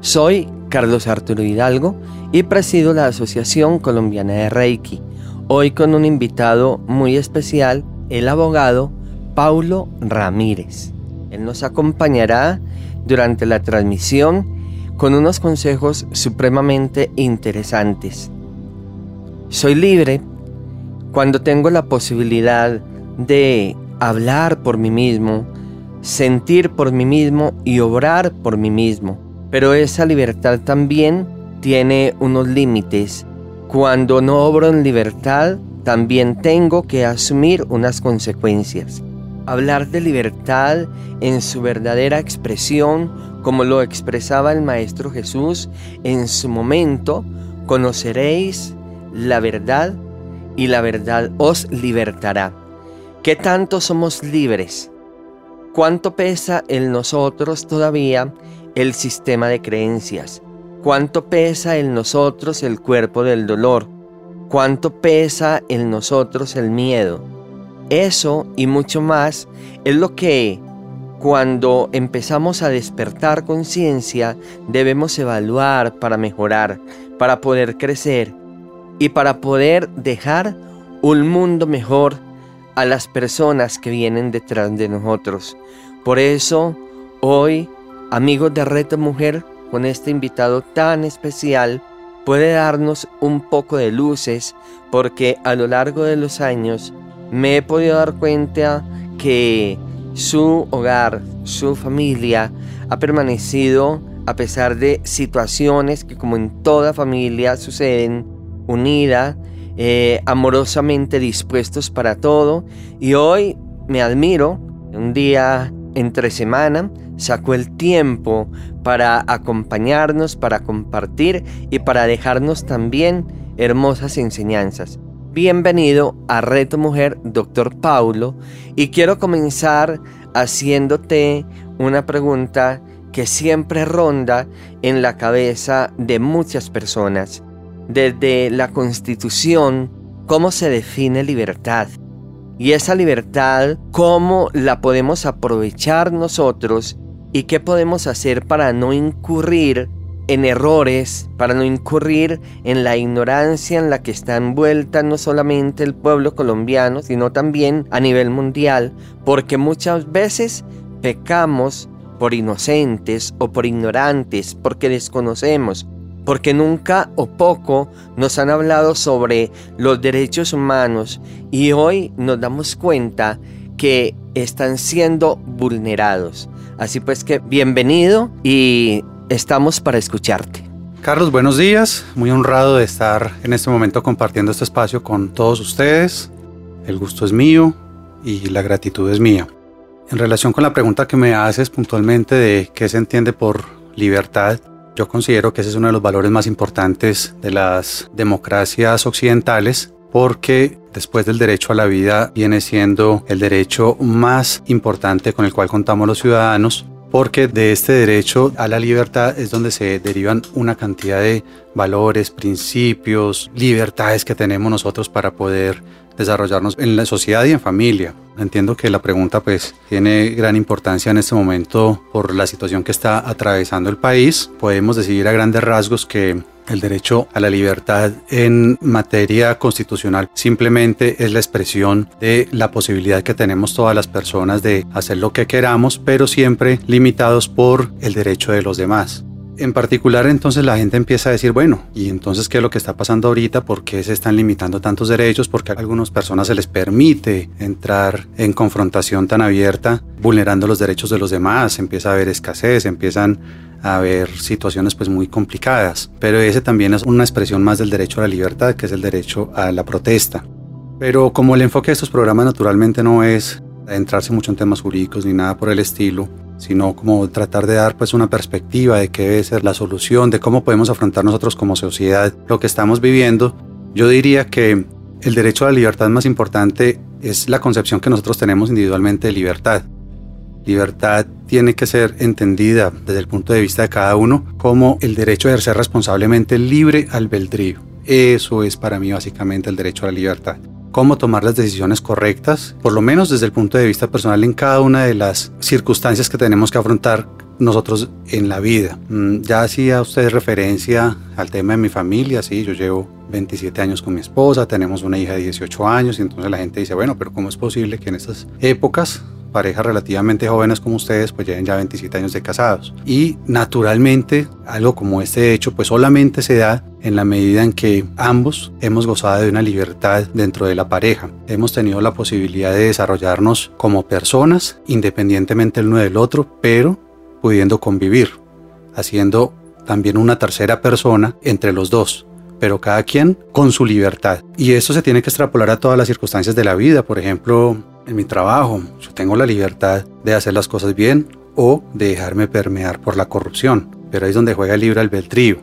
Soy Carlos Arturo Hidalgo y presido la Asociación Colombiana de Reiki. Hoy con un invitado muy especial, el abogado Paulo Ramírez. Él nos acompañará durante la transmisión con unos consejos supremamente interesantes. Soy libre cuando tengo la posibilidad de hablar por mí mismo, sentir por mí mismo y obrar por mí mismo. Pero esa libertad también tiene unos límites. Cuando no obro en libertad, también tengo que asumir unas consecuencias. Hablar de libertad en su verdadera expresión como lo expresaba el Maestro Jesús en su momento, conoceréis la verdad y la verdad os libertará. ¿Qué tanto somos libres? ¿Cuánto pesa en nosotros todavía el sistema de creencias? ¿Cuánto pesa en nosotros el cuerpo del dolor? ¿Cuánto pesa en nosotros el miedo? Eso y mucho más es lo que cuando empezamos a despertar conciencia, debemos evaluar para mejorar, para poder crecer y para poder dejar un mundo mejor a las personas que vienen detrás de nosotros. Por eso, hoy, amigos de Reto Mujer, con este invitado tan especial, puede darnos un poco de luces porque a lo largo de los años me he podido dar cuenta que su hogar, su familia ha permanecido a pesar de situaciones que como en toda familia suceden, unida, eh, amorosamente dispuestos para todo. Y hoy me admiro, un día entre semana, sacó el tiempo para acompañarnos, para compartir y para dejarnos también hermosas enseñanzas. Bienvenido a Reto Mujer, doctor Paulo, y quiero comenzar haciéndote una pregunta que siempre ronda en la cabeza de muchas personas. Desde la Constitución, ¿cómo se define libertad? Y esa libertad, ¿cómo la podemos aprovechar nosotros? ¿Y qué podemos hacer para no incurrir en errores, para no incurrir en la ignorancia en la que está envuelta no solamente el pueblo colombiano, sino también a nivel mundial, porque muchas veces pecamos por inocentes o por ignorantes, porque desconocemos, porque nunca o poco nos han hablado sobre los derechos humanos y hoy nos damos cuenta que están siendo vulnerados. Así pues que bienvenido y Estamos para escucharte. Carlos, buenos días. Muy honrado de estar en este momento compartiendo este espacio con todos ustedes. El gusto es mío y la gratitud es mía. En relación con la pregunta que me haces puntualmente de qué se entiende por libertad, yo considero que ese es uno de los valores más importantes de las democracias occidentales porque después del derecho a la vida viene siendo el derecho más importante con el cual contamos los ciudadanos porque de este derecho a la libertad es donde se derivan una cantidad de valores, principios, libertades que tenemos nosotros para poder desarrollarnos en la sociedad y en familia. Entiendo que la pregunta pues tiene gran importancia en este momento por la situación que está atravesando el país. Podemos decidir a grandes rasgos que el derecho a la libertad en materia constitucional simplemente es la expresión de la posibilidad que tenemos todas las personas de hacer lo que queramos, pero siempre limitados por el derecho de los demás. En particular entonces la gente empieza a decir, bueno, ¿y entonces qué es lo que está pasando ahorita? ¿Por qué se están limitando tantos derechos? ¿Por qué a algunas personas se les permite entrar en confrontación tan abierta, vulnerando los derechos de los demás? Empieza a haber escasez, empiezan a haber situaciones pues muy complicadas. Pero ese también es una expresión más del derecho a la libertad, que es el derecho a la protesta. Pero como el enfoque de estos programas naturalmente no es adentrarse mucho en temas jurídicos ni nada por el estilo, sino como tratar de dar pues una perspectiva de qué debe ser la solución, de cómo podemos afrontar nosotros como sociedad lo que estamos viviendo, yo diría que el derecho a la libertad más importante es la concepción que nosotros tenemos individualmente de libertad. Libertad tiene que ser entendida desde el punto de vista de cada uno como el derecho a ejercer responsablemente libre albedrío. Eso es para mí básicamente el derecho a la libertad cómo tomar las decisiones correctas, por lo menos desde el punto de vista personal en cada una de las circunstancias que tenemos que afrontar nosotros en la vida. Mm, ya hacía usted referencia al tema de mi familia, sí, yo llevo 27 años con mi esposa, tenemos una hija de 18 años y entonces la gente dice, bueno, pero ¿cómo es posible que en estas épocas parejas relativamente jóvenes como ustedes pues lleven ya 27 años de casados. Y naturalmente algo como este hecho pues solamente se da en la medida en que ambos hemos gozado de una libertad dentro de la pareja. Hemos tenido la posibilidad de desarrollarnos como personas independientemente el uno del otro, pero pudiendo convivir, haciendo también una tercera persona entre los dos pero cada quien con su libertad. Y eso se tiene que extrapolar a todas las circunstancias de la vida. Por ejemplo, en mi trabajo, yo tengo la libertad de hacer las cosas bien o de dejarme permear por la corrupción, pero ahí es donde juega el libre albedrío.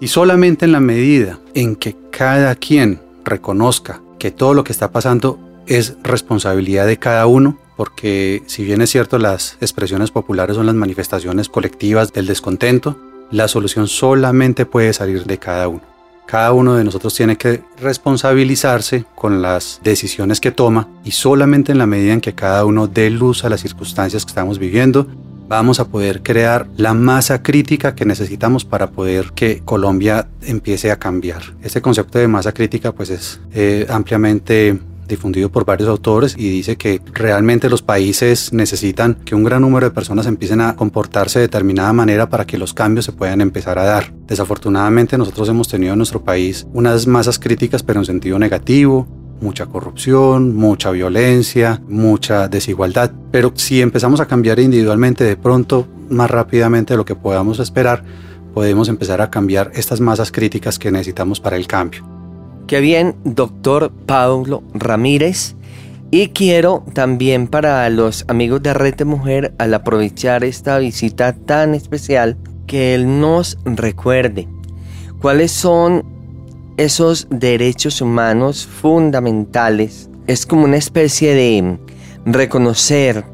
Y solamente en la medida en que cada quien reconozca que todo lo que está pasando es responsabilidad de cada uno, porque si bien es cierto las expresiones populares son las manifestaciones colectivas del descontento, la solución solamente puede salir de cada uno. Cada uno de nosotros tiene que responsabilizarse con las decisiones que toma y solamente en la medida en que cada uno dé luz a las circunstancias que estamos viviendo, vamos a poder crear la masa crítica que necesitamos para poder que Colombia empiece a cambiar. Este concepto de masa crítica pues es eh, ampliamente difundido por varios autores y dice que realmente los países necesitan que un gran número de personas empiecen a comportarse de determinada manera para que los cambios se puedan empezar a dar. Desafortunadamente nosotros hemos tenido en nuestro país unas masas críticas pero en sentido negativo, mucha corrupción, mucha violencia, mucha desigualdad. Pero si empezamos a cambiar individualmente de pronto, más rápidamente de lo que podamos esperar, podemos empezar a cambiar estas masas críticas que necesitamos para el cambio. Qué bien, doctor Pablo Ramírez. Y quiero también para los amigos de Red de Mujer, al aprovechar esta visita tan especial, que él nos recuerde cuáles son esos derechos humanos fundamentales. Es como una especie de reconocer,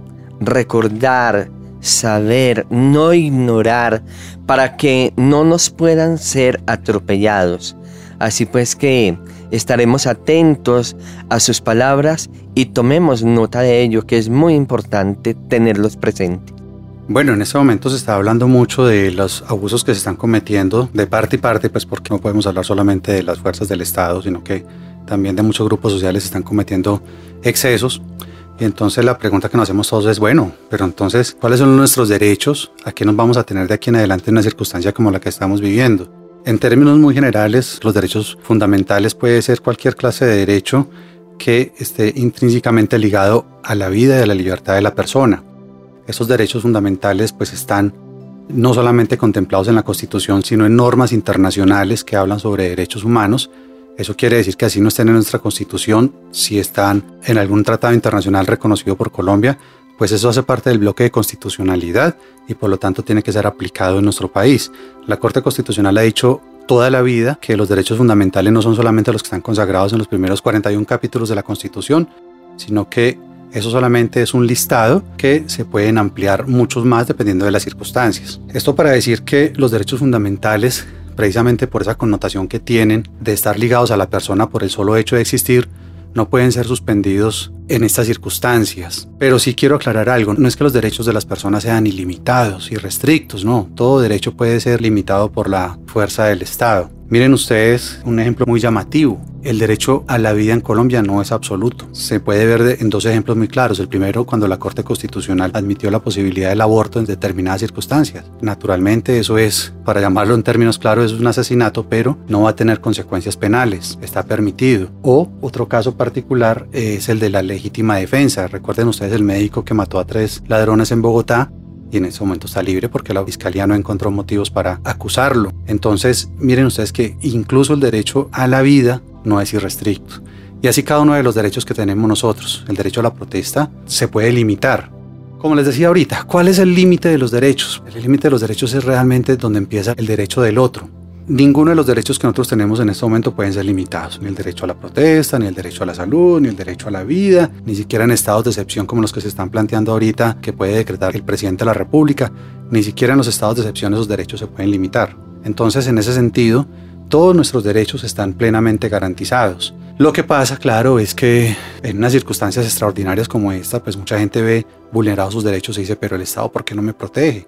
recordar, saber, no ignorar, para que no nos puedan ser atropellados. Así pues que estaremos atentos a sus palabras y tomemos nota de ello, que es muy importante tenerlos presentes. Bueno, en este momento se está hablando mucho de los abusos que se están cometiendo de parte y parte, pues porque no podemos hablar solamente de las fuerzas del Estado, sino que también de muchos grupos sociales se están cometiendo excesos. Y entonces la pregunta que nos hacemos todos es, bueno, pero entonces, ¿cuáles son nuestros derechos? ¿A qué nos vamos a tener de aquí en adelante en una circunstancia como la que estamos viviendo? En términos muy generales, los derechos fundamentales puede ser cualquier clase de derecho que esté intrínsecamente ligado a la vida y a la libertad de la persona. Esos derechos fundamentales pues están no solamente contemplados en la Constitución, sino en normas internacionales que hablan sobre derechos humanos. Eso quiere decir que así no estén en nuestra Constitución, si están en algún tratado internacional reconocido por Colombia, pues eso hace parte del bloque de constitucionalidad y por lo tanto tiene que ser aplicado en nuestro país. La Corte Constitucional ha dicho toda la vida que los derechos fundamentales no son solamente los que están consagrados en los primeros 41 capítulos de la Constitución, sino que eso solamente es un listado que se pueden ampliar muchos más dependiendo de las circunstancias. Esto para decir que los derechos fundamentales, precisamente por esa connotación que tienen de estar ligados a la persona por el solo hecho de existir, no pueden ser suspendidos en estas circunstancias. Pero sí quiero aclarar algo, no es que los derechos de las personas sean ilimitados y restrictos, no, todo derecho puede ser limitado por la fuerza del Estado. Miren ustedes un ejemplo muy llamativo. El derecho a la vida en Colombia no es absoluto. Se puede ver en dos ejemplos muy claros. El primero, cuando la Corte Constitucional admitió la posibilidad del aborto en determinadas circunstancias. Naturalmente, eso es, para llamarlo en términos claros, es un asesinato, pero no va a tener consecuencias penales. Está permitido. O otro caso particular es el de la legítima defensa. Recuerden ustedes el médico que mató a tres ladrones en Bogotá y en ese momento está libre porque la fiscalía no encontró motivos para acusarlo. Entonces, miren ustedes que incluso el derecho a la vida no es irrestricto. Y así cada uno de los derechos que tenemos nosotros, el derecho a la protesta, se puede limitar. Como les decía ahorita, ¿cuál es el límite de los derechos? El límite de los derechos es realmente donde empieza el derecho del otro. Ninguno de los derechos que nosotros tenemos en este momento pueden ser limitados, ni el derecho a la protesta, ni el derecho a la salud, ni el derecho a la vida, ni siquiera en estados de excepción como los que se están planteando ahorita que puede decretar el presidente de la República, ni siquiera en los estados de excepción esos derechos se pueden limitar. Entonces, en ese sentido, todos nuestros derechos están plenamente garantizados. Lo que pasa, claro, es que en unas circunstancias extraordinarias como esta, pues mucha gente ve vulnerados sus derechos y dice, pero el Estado, ¿por qué no me protege?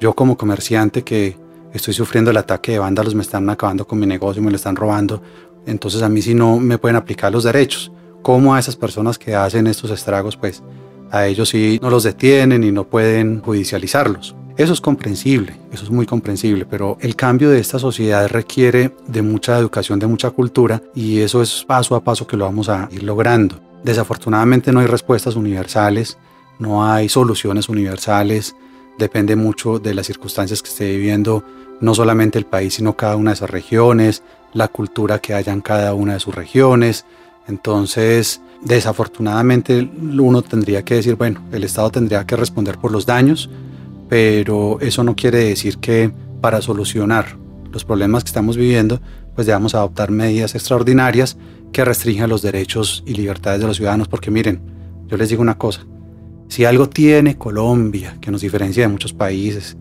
Yo como comerciante que estoy sufriendo el ataque de vándalos, me están acabando con mi negocio, me lo están robando, entonces a mí sí no me pueden aplicar los derechos. ¿Cómo a esas personas que hacen estos estragos, pues a ellos sí no los detienen y no pueden judicializarlos? Eso es comprensible, eso es muy comprensible, pero el cambio de esta sociedad requiere de mucha educación, de mucha cultura y eso es paso a paso que lo vamos a ir logrando. Desafortunadamente no hay respuestas universales, no hay soluciones universales, depende mucho de las circunstancias que esté viviendo no solamente el país, sino cada una de esas regiones, la cultura que haya en cada una de sus regiones. Entonces, desafortunadamente uno tendría que decir, bueno, el Estado tendría que responder por los daños, pero eso no quiere decir que para solucionar los problemas que estamos viviendo, pues debamos adoptar medidas extraordinarias que restrinjan los derechos y libertades de los ciudadanos, porque miren, yo les digo una cosa, si algo tiene Colombia que nos diferencia de muchos países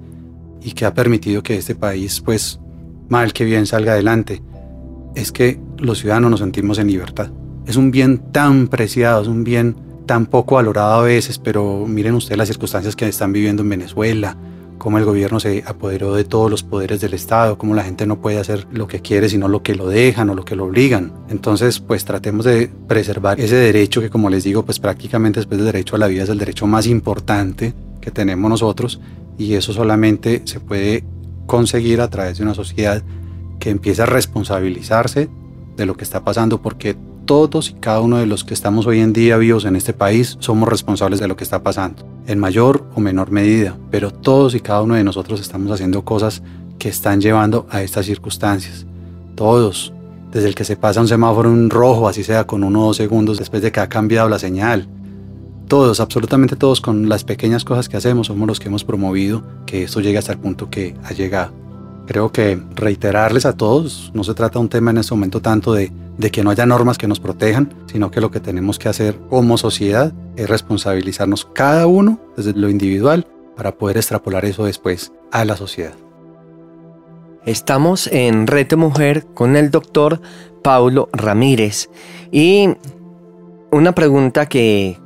y que ha permitido que este país, pues, mal que bien salga adelante, es que los ciudadanos nos sentimos en libertad. Es un bien tan preciado, es un bien tan poco valorado a veces, pero miren ustedes las circunstancias que están viviendo en Venezuela, cómo el gobierno se apoderó de todos los poderes del Estado, cómo la gente no puede hacer lo que quiere, sino lo que lo dejan o lo que lo obligan. Entonces, pues tratemos de preservar ese derecho que, como les digo, pues prácticamente después del derecho a la vida es el derecho más importante que tenemos nosotros y eso solamente se puede conseguir a través de una sociedad que empiece a responsabilizarse de lo que está pasando porque todos y cada uno de los que estamos hoy en día vivos en este país somos responsables de lo que está pasando, en mayor o menor medida, pero todos y cada uno de nosotros estamos haciendo cosas que están llevando a estas circunstancias. Todos, desde el que se pasa un semáforo en rojo, así sea con uno o dos segundos después de que ha cambiado la señal. Todos, absolutamente todos, con las pequeñas cosas que hacemos, somos los que hemos promovido que esto llegue hasta el punto que ha llegado. Creo que reiterarles a todos, no se trata un tema en este momento tanto de, que no haya normas que nos protejan, sino que lo que tenemos que hacer como sociedad es responsabilizarnos cada uno desde lo individual para poder extrapolar eso después a la sociedad. Estamos en Rete Mujer con el doctor Paulo Ramírez y una pregunta que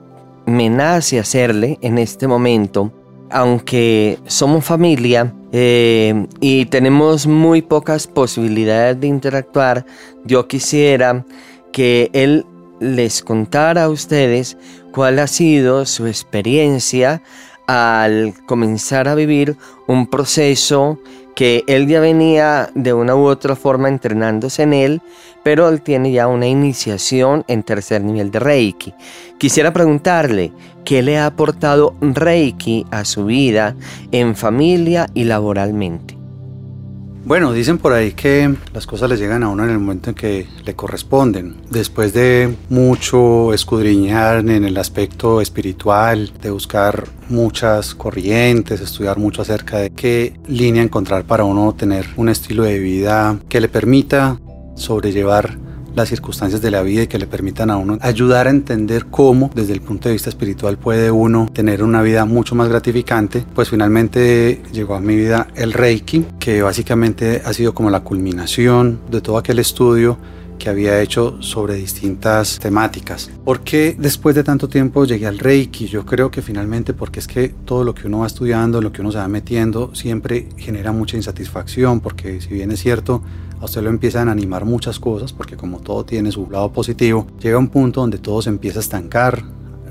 me nace hacerle en este momento aunque somos familia eh, y tenemos muy pocas posibilidades de interactuar, yo quisiera que él les contara a ustedes cuál ha sido su experiencia al comenzar a vivir un proceso que él ya venía de una u otra forma entrenándose en él, pero él tiene ya una iniciación en tercer nivel de Reiki. Quisiera preguntarle, ¿qué le ha aportado Reiki a su vida en familia y laboralmente? Bueno, dicen por ahí que las cosas le llegan a uno en el momento en que le corresponden. Después de mucho escudriñar en el aspecto espiritual, de buscar muchas corrientes, estudiar mucho acerca de qué línea encontrar para uno tener un estilo de vida que le permita sobrellevar las circunstancias de la vida y que le permitan a uno ayudar a entender cómo desde el punto de vista espiritual puede uno tener una vida mucho más gratificante, pues finalmente llegó a mi vida el Reiki, que básicamente ha sido como la culminación de todo aquel estudio que había hecho sobre distintas temáticas. ¿Por qué después de tanto tiempo llegué al Reiki? Yo creo que finalmente porque es que todo lo que uno va estudiando, lo que uno se va metiendo, siempre genera mucha insatisfacción, porque si bien es cierto, a usted lo empiezan a animar muchas cosas, porque como todo tiene su lado positivo, llega un punto donde todo se empieza a estancar,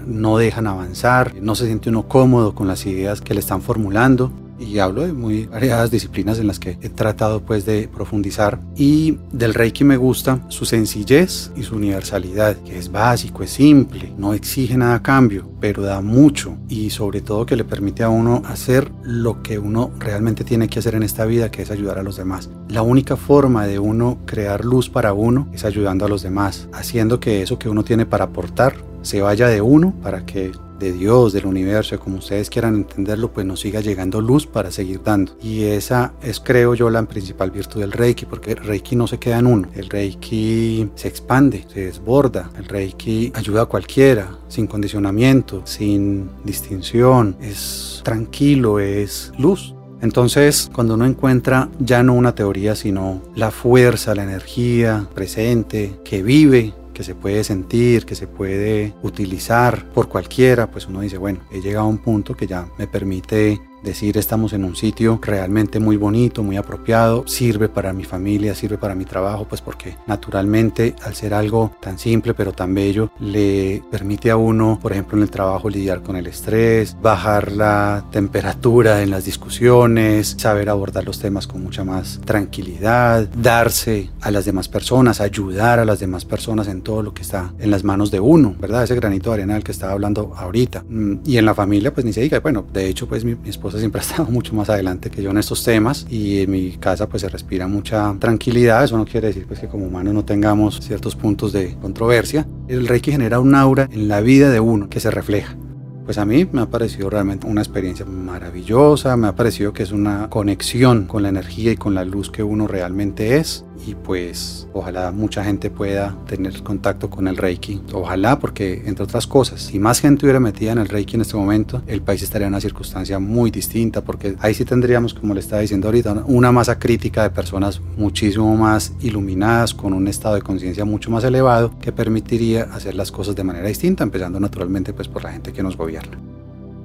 no dejan avanzar, no se siente uno cómodo con las ideas que le están formulando y hablo de muy variadas disciplinas en las que he tratado pues de profundizar y del Reiki me gusta su sencillez y su universalidad, que es básico, es simple, no exige nada a cambio, pero da mucho y sobre todo que le permite a uno hacer lo que uno realmente tiene que hacer en esta vida, que es ayudar a los demás. La única forma de uno crear luz para uno es ayudando a los demás, haciendo que eso que uno tiene para aportar se vaya de uno para que de Dios, del universo, como ustedes quieran entenderlo, pues nos siga llegando luz para seguir dando. Y esa es, creo yo, la principal virtud del Reiki, porque el Reiki no se queda en uno. El Reiki se expande, se desborda. El Reiki ayuda a cualquiera, sin condicionamiento, sin distinción. Es tranquilo, es luz. Entonces, cuando uno encuentra ya no una teoría, sino la fuerza, la energía presente, que vive, que se puede sentir, que se puede utilizar por cualquiera, pues uno dice, bueno, he llegado a un punto que ya me permite decir estamos en un sitio realmente muy bonito, muy apropiado, sirve para mi familia, sirve para mi trabajo, pues porque naturalmente al ser algo tan simple pero tan bello, le permite a uno, por ejemplo en el trabajo, lidiar con el estrés, bajar la temperatura en las discusiones, saber abordar los temas con mucha más tranquilidad, darse a las demás personas, ayudar a las demás personas en todo lo que está en las manos de uno, ¿verdad? Ese granito de arena del que estaba hablando ahorita. Mm, y en la familia, pues ni se diga, bueno, de hecho, pues mi, mi esposa siempre ha estado mucho más adelante que yo en estos temas y en mi casa pues se respira mucha tranquilidad. Eso no quiere decir pues que como humanos no tengamos ciertos puntos de controversia. El Reiki genera un aura en la vida de uno que se refleja. Pues a mí me ha parecido realmente una experiencia maravillosa, me ha parecido que es una conexión con la energía y con la luz que uno realmente es y pues ojalá mucha gente pueda tener contacto con el Reiki. Ojalá porque entre otras cosas, si más gente hubiera metida en el Reiki en este momento, el país estaría en una circunstancia muy distinta porque ahí sí tendríamos, como le estaba diciendo ahorita, una masa crítica de personas muchísimo más iluminadas, con un estado de conciencia mucho más elevado que permitiría hacer las cosas de manera distinta, empezando naturalmente pues por la gente que nos gobierna.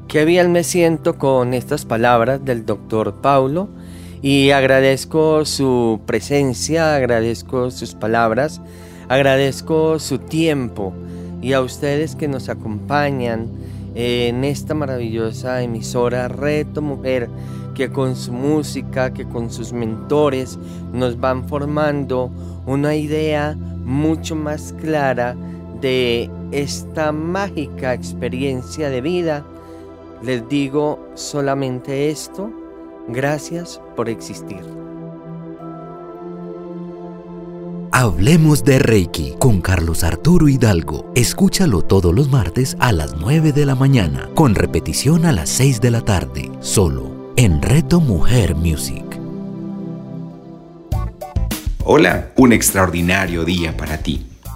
Qué bien me siento con estas palabras del doctor Paulo y agradezco su presencia, agradezco sus palabras, agradezco su tiempo y a ustedes que nos acompañan en esta maravillosa emisora Reto Mujer, que con su música, que con sus mentores nos van formando una idea mucho más clara de esta mágica experiencia de vida. Les digo solamente esto, Gracias por existir. Hablemos de Reiki con Carlos Arturo Hidalgo. Escúchalo todos los martes a las 9 de la mañana, con repetición a las 6 de la tarde, solo en Reto Mujer Music. Hola, un extraordinario día para ti